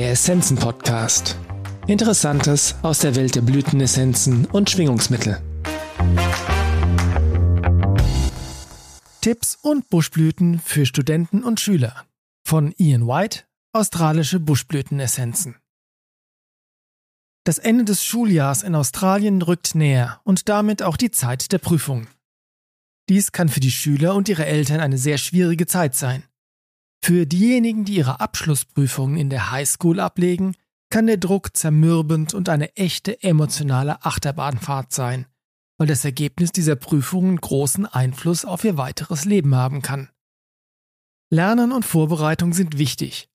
Der Essenzen Podcast. Interessantes aus der Welt der Blütenessenzen und Schwingungsmittel. Tipps und Buschblüten für Studenten und Schüler von Ian White, australische Buschblütenessenzen. Das Ende des Schuljahrs in Australien rückt näher und damit auch die Zeit der Prüfungen. Dies kann für die Schüler und ihre Eltern eine sehr schwierige Zeit sein. Für diejenigen, die ihre Abschlussprüfungen in der Highschool ablegen, kann der Druck zermürbend und eine echte emotionale Achterbahnfahrt sein, weil das Ergebnis dieser Prüfungen großen Einfluss auf ihr weiteres Leben haben kann. Lernen und Vorbereitung sind wichtig,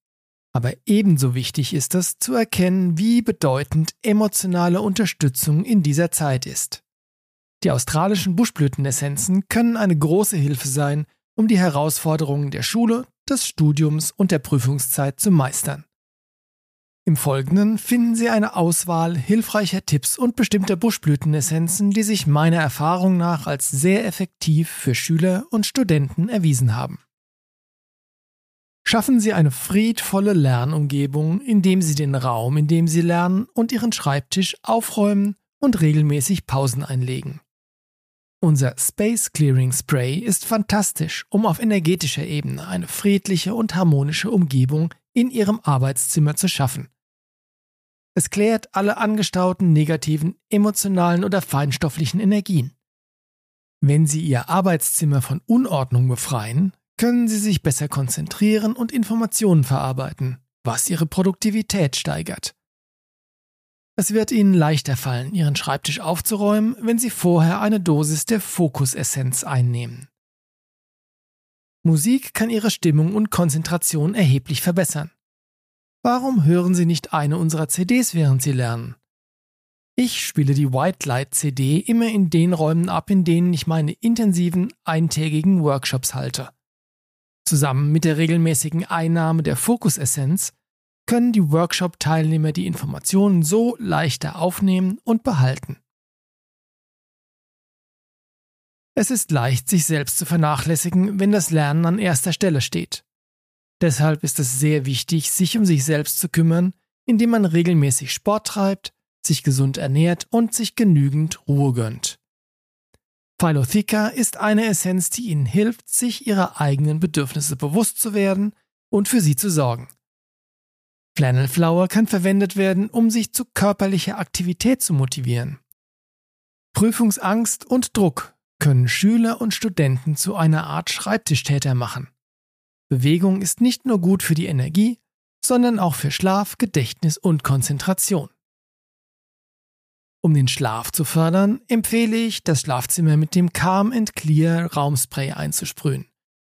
aber ebenso wichtig ist es zu erkennen, wie bedeutend emotionale Unterstützung in dieser Zeit ist. Die australischen Buschblütenessenzen können eine große Hilfe sein, um die Herausforderungen der Schule, des Studiums und der Prüfungszeit zu meistern. Im Folgenden finden Sie eine Auswahl hilfreicher Tipps und bestimmter Buschblütenessenzen, die sich meiner Erfahrung nach als sehr effektiv für Schüler und Studenten erwiesen haben. Schaffen Sie eine friedvolle Lernumgebung, indem Sie den Raum, in dem Sie lernen, und Ihren Schreibtisch aufräumen und regelmäßig Pausen einlegen. Unser Space Clearing Spray ist fantastisch, um auf energetischer Ebene eine friedliche und harmonische Umgebung in Ihrem Arbeitszimmer zu schaffen. Es klärt alle angestauten negativen, emotionalen oder feinstofflichen Energien. Wenn Sie Ihr Arbeitszimmer von Unordnung befreien, können Sie sich besser konzentrieren und Informationen verarbeiten, was Ihre Produktivität steigert. Es wird Ihnen leichter fallen, Ihren Schreibtisch aufzuräumen, wenn Sie vorher eine Dosis der Fokusessenz einnehmen. Musik kann Ihre Stimmung und Konzentration erheblich verbessern. Warum hören Sie nicht eine unserer CDs, während Sie lernen? Ich spiele die White Light CD immer in den Räumen ab, in denen ich meine intensiven eintägigen Workshops halte. Zusammen mit der regelmäßigen Einnahme der Fokusessenz können die Workshop-Teilnehmer die Informationen so leichter aufnehmen und behalten. Es ist leicht, sich selbst zu vernachlässigen, wenn das Lernen an erster Stelle steht. Deshalb ist es sehr wichtig, sich um sich selbst zu kümmern, indem man regelmäßig Sport treibt, sich gesund ernährt und sich genügend Ruhe gönnt. Philotheca ist eine Essenz, die Ihnen hilft, sich Ihrer eigenen Bedürfnisse bewusst zu werden und für sie zu sorgen. Flannel Flower kann verwendet werden, um sich zu körperlicher Aktivität zu motivieren. Prüfungsangst und Druck können Schüler und Studenten zu einer Art Schreibtischtäter machen. Bewegung ist nicht nur gut für die Energie, sondern auch für Schlaf, Gedächtnis und Konzentration. Um den Schlaf zu fördern, empfehle ich, das Schlafzimmer mit dem Calm and Clear Raumspray einzusprühen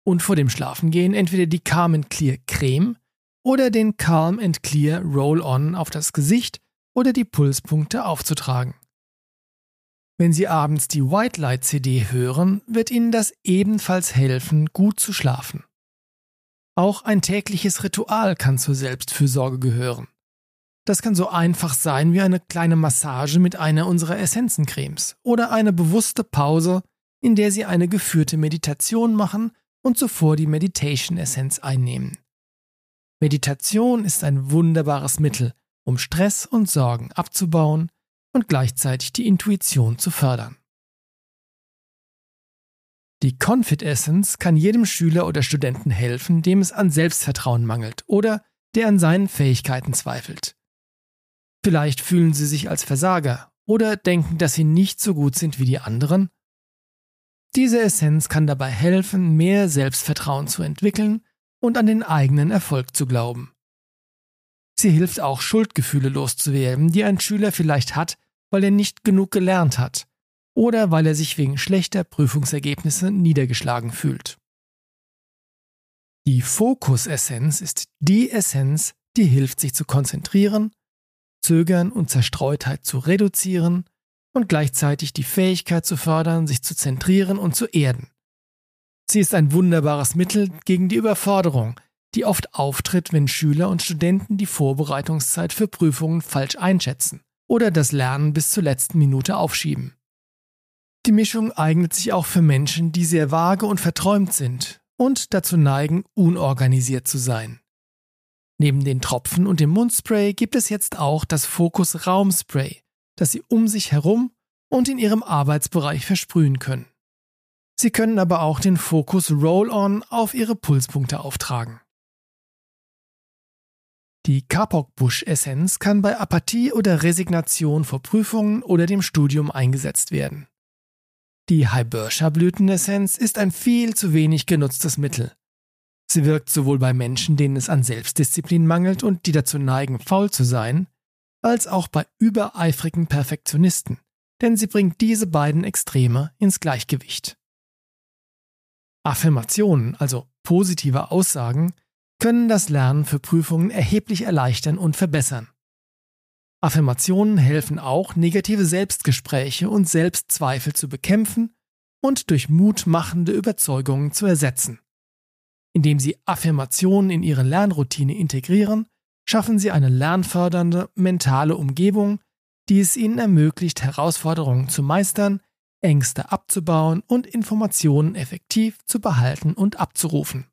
und vor dem Schlafengehen entweder die Calm and Clear Creme oder den Calm and Clear Roll-On auf das Gesicht oder die Pulspunkte aufzutragen. Wenn Sie abends die White Light CD hören, wird Ihnen das ebenfalls helfen, gut zu schlafen. Auch ein tägliches Ritual kann zur Selbstfürsorge gehören. Das kann so einfach sein wie eine kleine Massage mit einer unserer Essenzencremes oder eine bewusste Pause, in der Sie eine geführte Meditation machen und zuvor die Meditation Essenz einnehmen. Meditation ist ein wunderbares Mittel, um Stress und Sorgen abzubauen und gleichzeitig die Intuition zu fördern. Die Confit Essence kann jedem Schüler oder Studenten helfen, dem es an Selbstvertrauen mangelt oder der an seinen Fähigkeiten zweifelt. Vielleicht fühlen sie sich als Versager oder denken, dass sie nicht so gut sind wie die anderen. Diese Essenz kann dabei helfen, mehr Selbstvertrauen zu entwickeln und an den eigenen Erfolg zu glauben. Sie hilft auch, Schuldgefühle loszuwerden, die ein Schüler vielleicht hat, weil er nicht genug gelernt hat oder weil er sich wegen schlechter Prüfungsergebnisse niedergeschlagen fühlt. Die Fokusessenz ist die Essenz, die hilft, sich zu konzentrieren, Zögern und Zerstreutheit zu reduzieren und gleichzeitig die Fähigkeit zu fördern, sich zu zentrieren und zu erden. Sie ist ein wunderbares Mittel gegen die Überforderung, die oft auftritt, wenn Schüler und Studenten die Vorbereitungszeit für Prüfungen falsch einschätzen oder das Lernen bis zur letzten Minute aufschieben. Die Mischung eignet sich auch für Menschen, die sehr vage und verträumt sind und dazu neigen, unorganisiert zu sein. Neben den Tropfen und dem Mundspray gibt es jetzt auch das Fokus Raumspray, das Sie um sich herum und in Ihrem Arbeitsbereich versprühen können. Sie können aber auch den Fokus Roll-On auf Ihre Pulspunkte auftragen. Die Kapok-Busch-Essenz kann bei Apathie oder Resignation vor Prüfungen oder dem Studium eingesetzt werden. Die Hybersha-Blütenessenz ist ein viel zu wenig genutztes Mittel. Sie wirkt sowohl bei Menschen, denen es an Selbstdisziplin mangelt und die dazu neigen, faul zu sein, als auch bei übereifrigen Perfektionisten, denn sie bringt diese beiden Extreme ins Gleichgewicht. Affirmationen, also positive Aussagen, können das Lernen für Prüfungen erheblich erleichtern und verbessern. Affirmationen helfen auch, negative Selbstgespräche und Selbstzweifel zu bekämpfen und durch mutmachende Überzeugungen zu ersetzen. Indem Sie Affirmationen in Ihre Lernroutine integrieren, schaffen Sie eine lernfördernde mentale Umgebung, die es Ihnen ermöglicht, Herausforderungen zu meistern, Ängste abzubauen und Informationen effektiv zu behalten und abzurufen.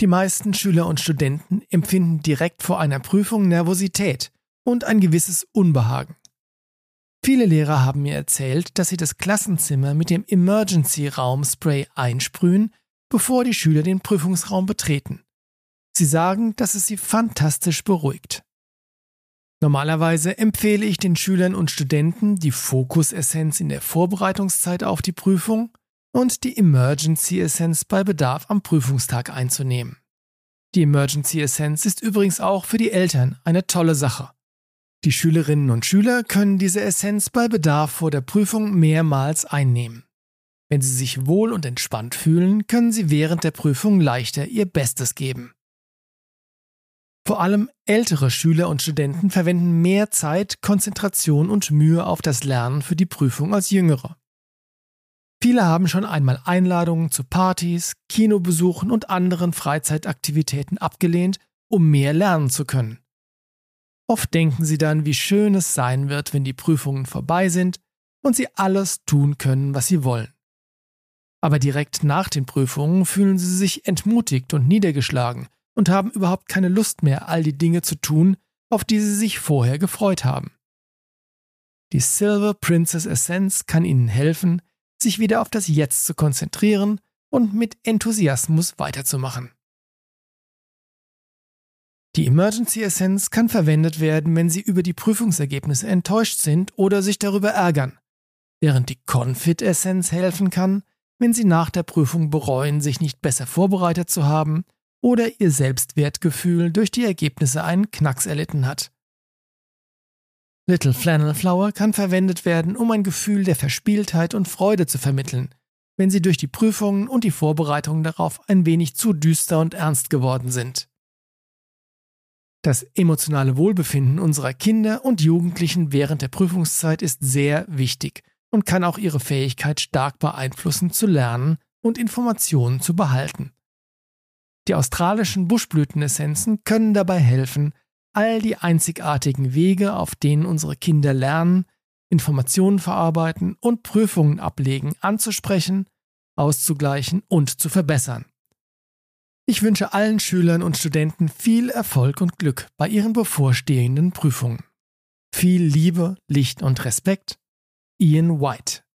Die meisten Schüler und Studenten empfinden direkt vor einer Prüfung Nervosität und ein gewisses Unbehagen. Viele Lehrer haben mir erzählt, dass sie das Klassenzimmer mit dem Emergency Raum Spray einsprühen, bevor die Schüler den Prüfungsraum betreten. Sie sagen, dass es sie fantastisch beruhigt. Normalerweise empfehle ich den Schülern und Studenten die Fokus-Essenz in der Vorbereitungszeit auf die Prüfung und die Emergency Essenz bei Bedarf am Prüfungstag einzunehmen. Die Emergency Essenz ist übrigens auch für die Eltern eine tolle Sache. Die Schülerinnen und Schüler können diese Essenz bei Bedarf vor der Prüfung mehrmals einnehmen. Wenn sie sich wohl und entspannt fühlen, können sie während der Prüfung leichter ihr Bestes geben. Vor allem ältere Schüler und Studenten verwenden mehr Zeit, Konzentration und Mühe auf das Lernen für die Prüfung als jüngere. Viele haben schon einmal Einladungen zu Partys, Kinobesuchen und anderen Freizeitaktivitäten abgelehnt, um mehr lernen zu können. Oft denken sie dann, wie schön es sein wird, wenn die Prüfungen vorbei sind und sie alles tun können, was sie wollen. Aber direkt nach den Prüfungen fühlen sie sich entmutigt und niedergeschlagen und haben überhaupt keine Lust mehr, all die Dinge zu tun, auf die sie sich vorher gefreut haben. Die Silver Princess Essence kann ihnen helfen, sich wieder auf das Jetzt zu konzentrieren und mit Enthusiasmus weiterzumachen. Die Emergency Essence kann verwendet werden, wenn Sie über die Prüfungsergebnisse enttäuscht sind oder sich darüber ärgern, während die Confit Essence helfen kann, wenn Sie nach der Prüfung bereuen, sich nicht besser vorbereitet zu haben oder Ihr Selbstwertgefühl durch die Ergebnisse einen Knacks erlitten hat. Little Flannel Flower kann verwendet werden, um ein Gefühl der Verspieltheit und Freude zu vermitteln, wenn sie durch die Prüfungen und die Vorbereitungen darauf ein wenig zu düster und ernst geworden sind. Das emotionale Wohlbefinden unserer Kinder und Jugendlichen während der Prüfungszeit ist sehr wichtig und kann auch ihre Fähigkeit stark beeinflussen zu lernen und Informationen zu behalten. Die australischen Buschblütenessenzen können dabei helfen, all die einzigartigen Wege, auf denen unsere Kinder lernen, Informationen verarbeiten und Prüfungen ablegen, anzusprechen, auszugleichen und zu verbessern. Ich wünsche allen Schülern und Studenten viel Erfolg und Glück bei ihren bevorstehenden Prüfungen. Viel Liebe, Licht und Respekt. Ian White